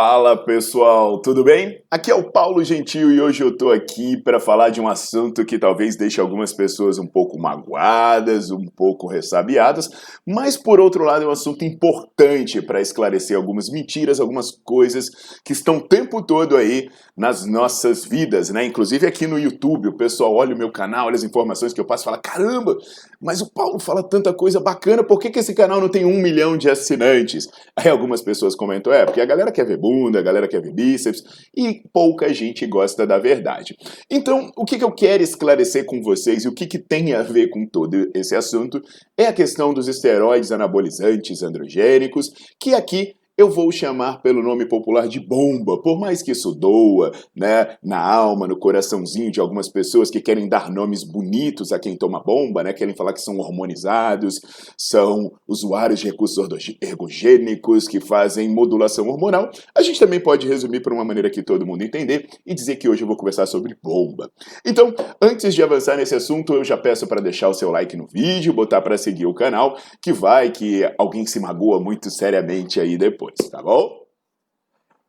Fala pessoal, tudo bem? Aqui é o Paulo Gentil e hoje eu tô aqui para falar de um assunto que talvez deixe algumas pessoas um pouco magoadas, um pouco ressabiadas, mas por outro lado é um assunto importante para esclarecer algumas mentiras, algumas coisas que estão o tempo todo aí nas nossas vidas, né? Inclusive aqui no YouTube, o pessoal olha o meu canal, olha as informações que eu passo e fala: caramba, mas o Paulo fala tanta coisa bacana, por que, que esse canal não tem um milhão de assinantes? Aí algumas pessoas comentam: é, porque a galera quer ver bunda, a galera quer ver bíceps e pouca gente gosta da verdade. Então, o que, que eu quero esclarecer com vocês e o que, que tem a ver com todo esse assunto é a questão dos esteroides anabolizantes androgênicos, que aqui eu vou chamar pelo nome popular de bomba, por mais que isso doa, né, na alma, no coraçãozinho de algumas pessoas que querem dar nomes bonitos a quem toma bomba, né, querem falar que são hormonizados, são usuários de recursos ergogênicos que fazem modulação hormonal. A gente também pode resumir por uma maneira que todo mundo entender e dizer que hoje eu vou conversar sobre bomba. Então, antes de avançar nesse assunto, eu já peço para deixar o seu like no vídeo, botar para seguir o canal, que vai que alguém se magoa muito seriamente aí depois depois, tá bom?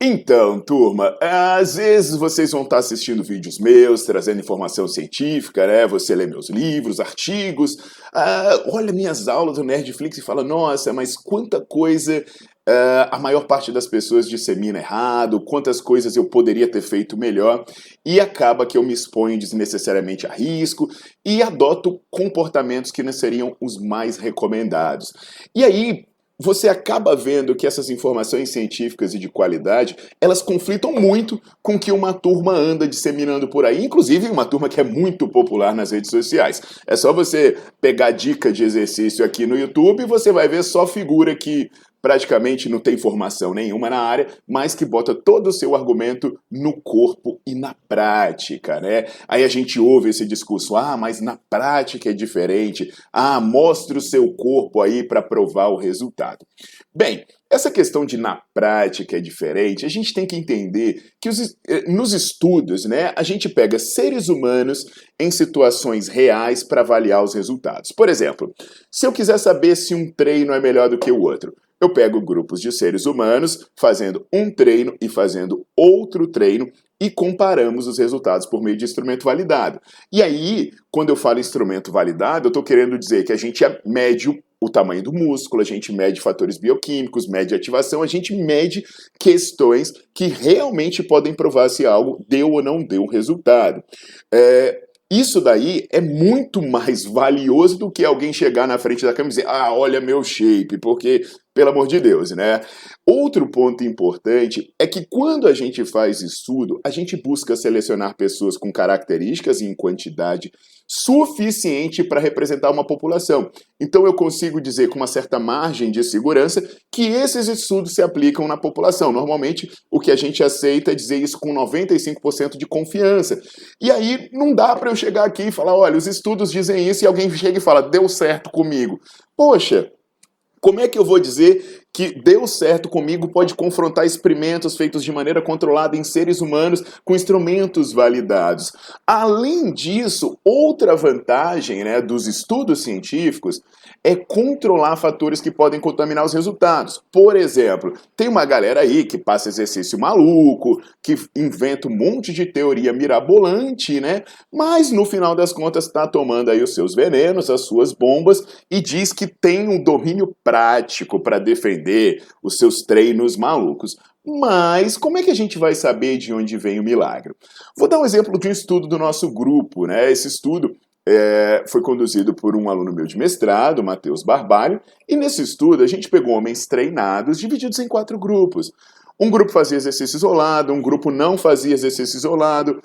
Então, turma, às vezes vocês vão estar assistindo vídeos meus, trazendo informação científica, né? Você lê meus livros, artigos, ah, olha minhas aulas do Nerdflix e fala, nossa, mas quanta coisa ah, a maior parte das pessoas dissemina errado, quantas coisas eu poderia ter feito melhor, e acaba que eu me exponho desnecessariamente a risco e adoto comportamentos que não seriam os mais recomendados. E aí, você acaba vendo que essas informações científicas e de qualidade, elas conflitam muito com o que uma turma anda disseminando por aí, inclusive uma turma que é muito popular nas redes sociais. É só você pegar dica de exercício aqui no YouTube e você vai ver só figura que praticamente não tem formação nenhuma na área, mas que bota todo o seu argumento no corpo e na prática, né? Aí a gente ouve esse discurso: "Ah, mas na prática é diferente. Ah, mostre o seu corpo aí para provar o resultado". Bem, essa questão de na prática é diferente, a gente tem que entender que os, eh, nos estudos, né, a gente pega seres humanos em situações reais para avaliar os resultados. Por exemplo, se eu quiser saber se um treino é melhor do que o outro, eu pego grupos de seres humanos fazendo um treino e fazendo outro treino e comparamos os resultados por meio de instrumento validado. E aí, quando eu falo instrumento validado, eu estou querendo dizer que a gente mede o tamanho do músculo, a gente mede fatores bioquímicos, mede ativação, a gente mede questões que realmente podem provar se algo deu ou não deu resultado. É, isso daí é muito mais valioso do que alguém chegar na frente da câmera e dizer, ah, olha meu shape, porque pelo amor de Deus, né? Outro ponto importante é que quando a gente faz estudo, a gente busca selecionar pessoas com características e em quantidade suficiente para representar uma população. Então eu consigo dizer com uma certa margem de segurança que esses estudos se aplicam na população. Normalmente o que a gente aceita é dizer isso com 95% de confiança. E aí não dá para eu chegar aqui e falar, olha, os estudos dizem isso e alguém chega e fala, deu certo comigo. Poxa, como é que eu vou dizer que deu certo comigo pode confrontar experimentos feitos de maneira controlada em seres humanos com instrumentos validados? Além disso, outra vantagem né, dos estudos científicos é controlar fatores que podem contaminar os resultados. Por exemplo, tem uma galera aí que passa exercício maluco, que inventa um monte de teoria mirabolante, né? Mas no final das contas está tomando aí os seus venenos, as suas bombas e diz que tem um domínio prático para defender os seus treinos malucos. Mas como é que a gente vai saber de onde vem o milagre? Vou dar um exemplo de um estudo do nosso grupo, né? Esse estudo é, foi conduzido por um aluno meu de mestrado, Matheus Barbalho, e nesse estudo a gente pegou homens treinados divididos em quatro grupos. Um grupo fazia exercício isolado, um grupo não fazia exercício isolado,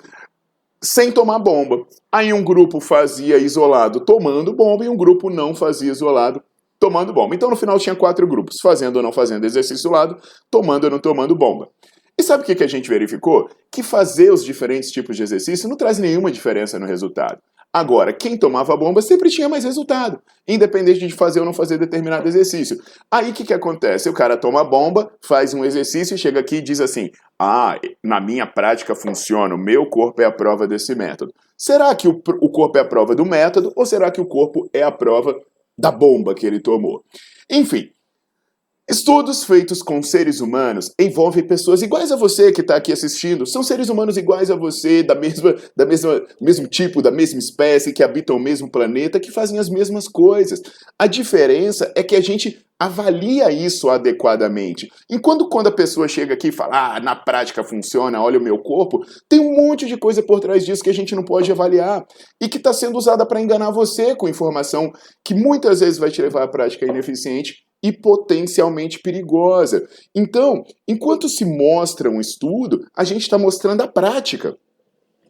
sem tomar bomba. Aí um grupo fazia isolado tomando bomba e um grupo não fazia isolado tomando bomba. Então no final tinha quatro grupos, fazendo ou não fazendo exercício isolado, tomando ou não tomando bomba. E sabe o que a gente verificou? Que fazer os diferentes tipos de exercício não traz nenhuma diferença no resultado. Agora, quem tomava bomba sempre tinha mais resultado, independente de fazer ou não fazer determinado exercício. Aí o que, que acontece? O cara toma bomba, faz um exercício e chega aqui e diz assim: Ah, na minha prática funciona, o meu corpo é a prova desse método. Será que o, o corpo é a prova do método ou será que o corpo é a prova da bomba que ele tomou? Enfim, Estudos feitos com seres humanos envolvem pessoas iguais a você que está aqui assistindo. São seres humanos iguais a você, da mesma, da mesma, mesmo tipo, da mesma espécie, que habitam o mesmo planeta, que fazem as mesmas coisas. A diferença é que a gente avalia isso adequadamente. Enquanto quando a pessoa chega aqui e fala, ah, na prática funciona, olha o meu corpo, tem um monte de coisa por trás disso que a gente não pode avaliar e que está sendo usada para enganar você com informação que muitas vezes vai te levar à prática ineficiente e potencialmente perigosa. Então, enquanto se mostra um estudo, a gente está mostrando a prática.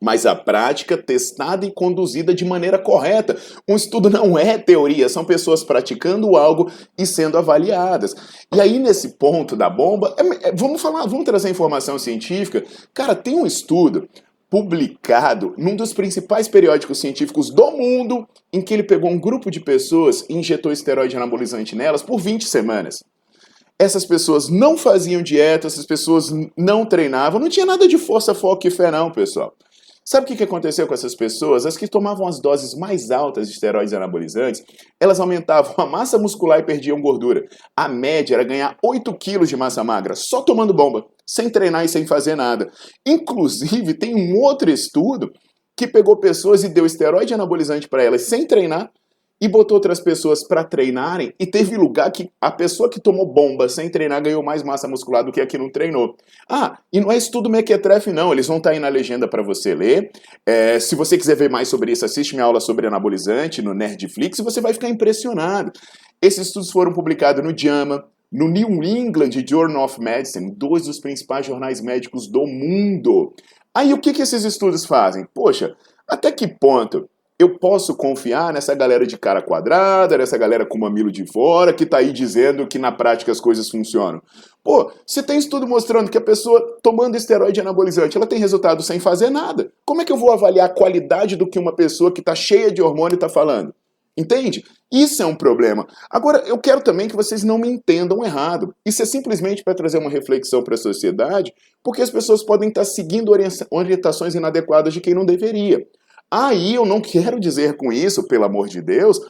Mas a prática testada e conduzida de maneira correta. Um estudo não é teoria, são pessoas praticando algo e sendo avaliadas. E aí, nesse ponto da bomba, é, é, vamos falar, vamos trazer informação científica. Cara, tem um estudo publicado num dos principais periódicos científicos do mundo, em que ele pegou um grupo de pessoas e injetou esteroide anabolizante nelas por 20 semanas. Essas pessoas não faziam dieta, essas pessoas não treinavam, não tinha nada de força, foco e fé não, pessoal. Sabe o que aconteceu com essas pessoas? As que tomavam as doses mais altas de esteroides anabolizantes, elas aumentavam a massa muscular e perdiam gordura. A média era ganhar 8 quilos de massa magra, só tomando bomba, sem treinar e sem fazer nada. Inclusive, tem um outro estudo que pegou pessoas e deu esteroide anabolizante para elas sem treinar e botou outras pessoas para treinarem e teve lugar que a pessoa que tomou bomba sem treinar ganhou mais massa muscular do que a que não treinou. Ah, e não é estudo mequetrefe não, eles vão estar tá aí na legenda para você ler. É, se você quiser ver mais sobre isso, assiste minha aula sobre anabolizante no Nerdflix e você vai ficar impressionado. Esses estudos foram publicados no JAMA, no New England Journal of Medicine, dois dos principais jornais médicos do mundo. Aí o que, que esses estudos fazem? Poxa, até que ponto eu posso confiar nessa galera de cara quadrada, nessa galera com mamilo de fora, que tá aí dizendo que na prática as coisas funcionam. Pô, você tem estudo mostrando que a pessoa tomando esteroide anabolizante, ela tem resultado sem fazer nada. Como é que eu vou avaliar a qualidade do que uma pessoa que tá cheia de hormônio tá falando? Entende? Isso é um problema. Agora, eu quero também que vocês não me entendam errado. Isso é simplesmente para trazer uma reflexão para a sociedade, porque as pessoas podem estar tá seguindo orientações inadequadas de quem não deveria. Aí eu não quero dizer com isso, pelo amor de Deus,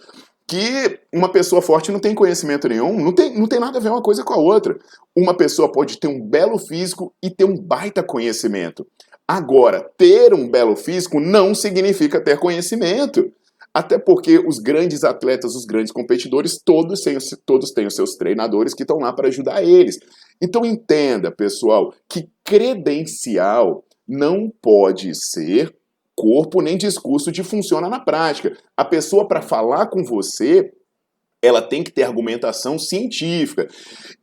que uma pessoa forte não tem conhecimento nenhum, não tem, não tem nada a ver uma coisa com a outra. Uma pessoa pode ter um belo físico e ter um baita conhecimento. Agora, ter um belo físico não significa ter conhecimento. Até porque os grandes atletas, os grandes competidores, todos têm, todos têm os seus treinadores que estão lá para ajudar eles. Então entenda, pessoal, que credencial não pode ser corpo nem discurso de funciona na prática. A pessoa, para falar com você, ela tem que ter argumentação científica.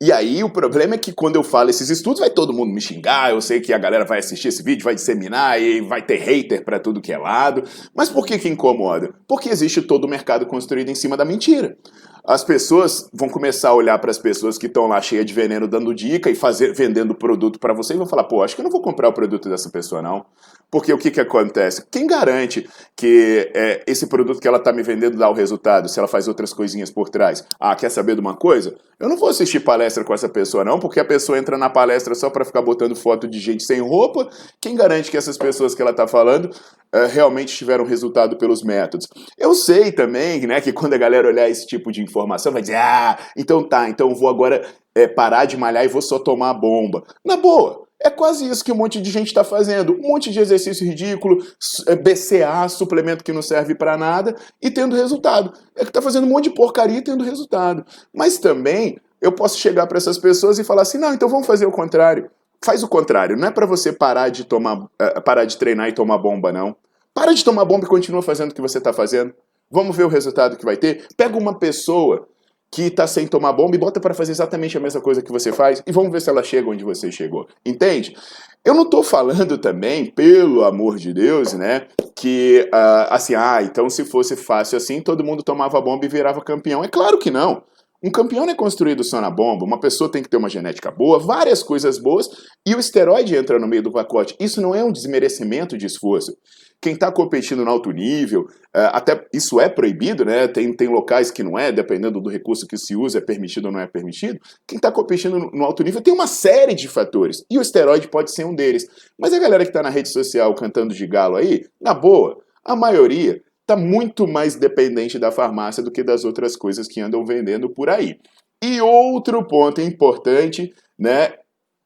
E aí o problema é que quando eu falo esses estudos, vai todo mundo me xingar, eu sei que a galera vai assistir esse vídeo, vai disseminar e vai ter hater para tudo que é lado. Mas por que que incomoda? Porque existe todo o mercado construído em cima da mentira as pessoas vão começar a olhar para as pessoas que estão lá cheias de veneno dando dica e fazer vendendo produto para você e vão falar, pô, acho que eu não vou comprar o produto dessa pessoa não. Porque o que, que acontece? Quem garante que é, esse produto que ela está me vendendo dá o resultado se ela faz outras coisinhas por trás? Ah, quer saber de uma coisa? Eu não vou assistir palestra com essa pessoa não, porque a pessoa entra na palestra só para ficar botando foto de gente sem roupa. Quem garante que essas pessoas que ela está falando é, realmente tiveram resultado pelos métodos? Eu sei também, né, que quando a galera olhar esse tipo de informação, vai dizer, ah, então tá, então vou agora é, parar de malhar e vou só tomar a bomba. Na boa, é quase isso que um monte de gente está fazendo. Um monte de exercício ridículo, é, BCA, suplemento que não serve para nada, e tendo resultado. É que está fazendo um monte de porcaria e tendo resultado. Mas também eu posso chegar para essas pessoas e falar assim: não, então vamos fazer o contrário. faz o contrário. Não é para você parar de tomar, uh, parar de treinar e tomar bomba, não. Para de tomar bomba e continua fazendo o que você está fazendo. Vamos ver o resultado que vai ter. Pega uma pessoa que está sem tomar bomba e bota para fazer exatamente a mesma coisa que você faz e vamos ver se ela chega onde você chegou. Entende? Eu não estou falando também, pelo amor de Deus, né, que uh, assim, ah, então se fosse fácil assim, todo mundo tomava bomba e virava campeão. É claro que não. Um campeão é construído só na bomba, uma pessoa tem que ter uma genética boa, várias coisas boas, e o esteroide entra no meio do pacote. Isso não é um desmerecimento de esforço. Quem está competindo no alto nível, é, até isso é proibido, né? Tem, tem locais que não é, dependendo do recurso que se usa, é permitido ou não é permitido. Quem está competindo no alto nível tem uma série de fatores, e o esteroide pode ser um deles. Mas a galera que está na rede social cantando de galo aí, na boa, a maioria está muito mais dependente da farmácia do que das outras coisas que andam vendendo por aí. E outro ponto importante, né?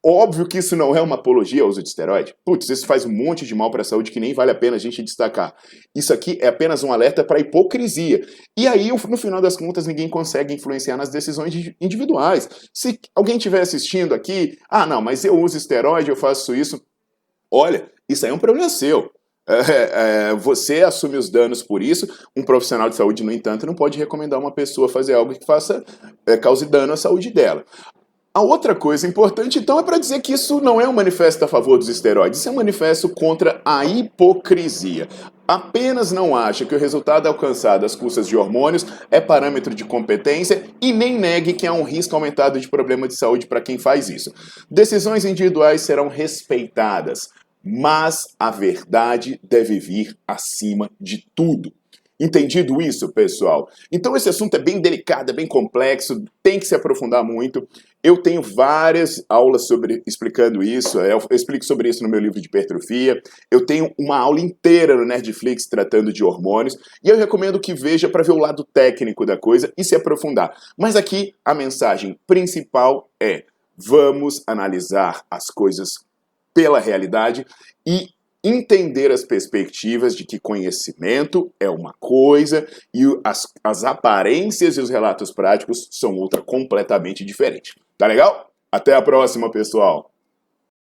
Óbvio que isso não é uma apologia ao uso de esteroide. Putz, isso faz um monte de mal para a saúde que nem vale a pena a gente destacar. Isso aqui é apenas um alerta para hipocrisia. E aí, no final das contas, ninguém consegue influenciar nas decisões individuais. Se alguém estiver assistindo aqui, ah, não, mas eu uso esteroide, eu faço isso. Olha, isso aí é um problema seu. É, é, você assume os danos por isso. Um profissional de saúde, no entanto, não pode recomendar uma pessoa fazer algo que faça é, cause dano à saúde dela. A outra coisa importante, então, é para dizer que isso não é um manifesto a favor dos esteroides, isso é um manifesto contra a hipocrisia. Apenas não acha que o resultado alcançado às custas de hormônios é parâmetro de competência e nem negue que há um risco aumentado de problema de saúde para quem faz isso. Decisões individuais serão respeitadas mas a verdade deve vir acima de tudo. Entendido isso, pessoal? Então esse assunto é bem delicado, é bem complexo, tem que se aprofundar muito. Eu tenho várias aulas sobre explicando isso, eu explico sobre isso no meu livro de hipertrofia. Eu tenho uma aula inteira no Netflix tratando de hormônios, e eu recomendo que veja para ver o lado técnico da coisa e se aprofundar. Mas aqui a mensagem principal é: vamos analisar as coisas pela realidade e entender as perspectivas de que conhecimento é uma coisa e as, as aparências e os relatos práticos são outra completamente diferente. Tá legal? Até a próxima, pessoal!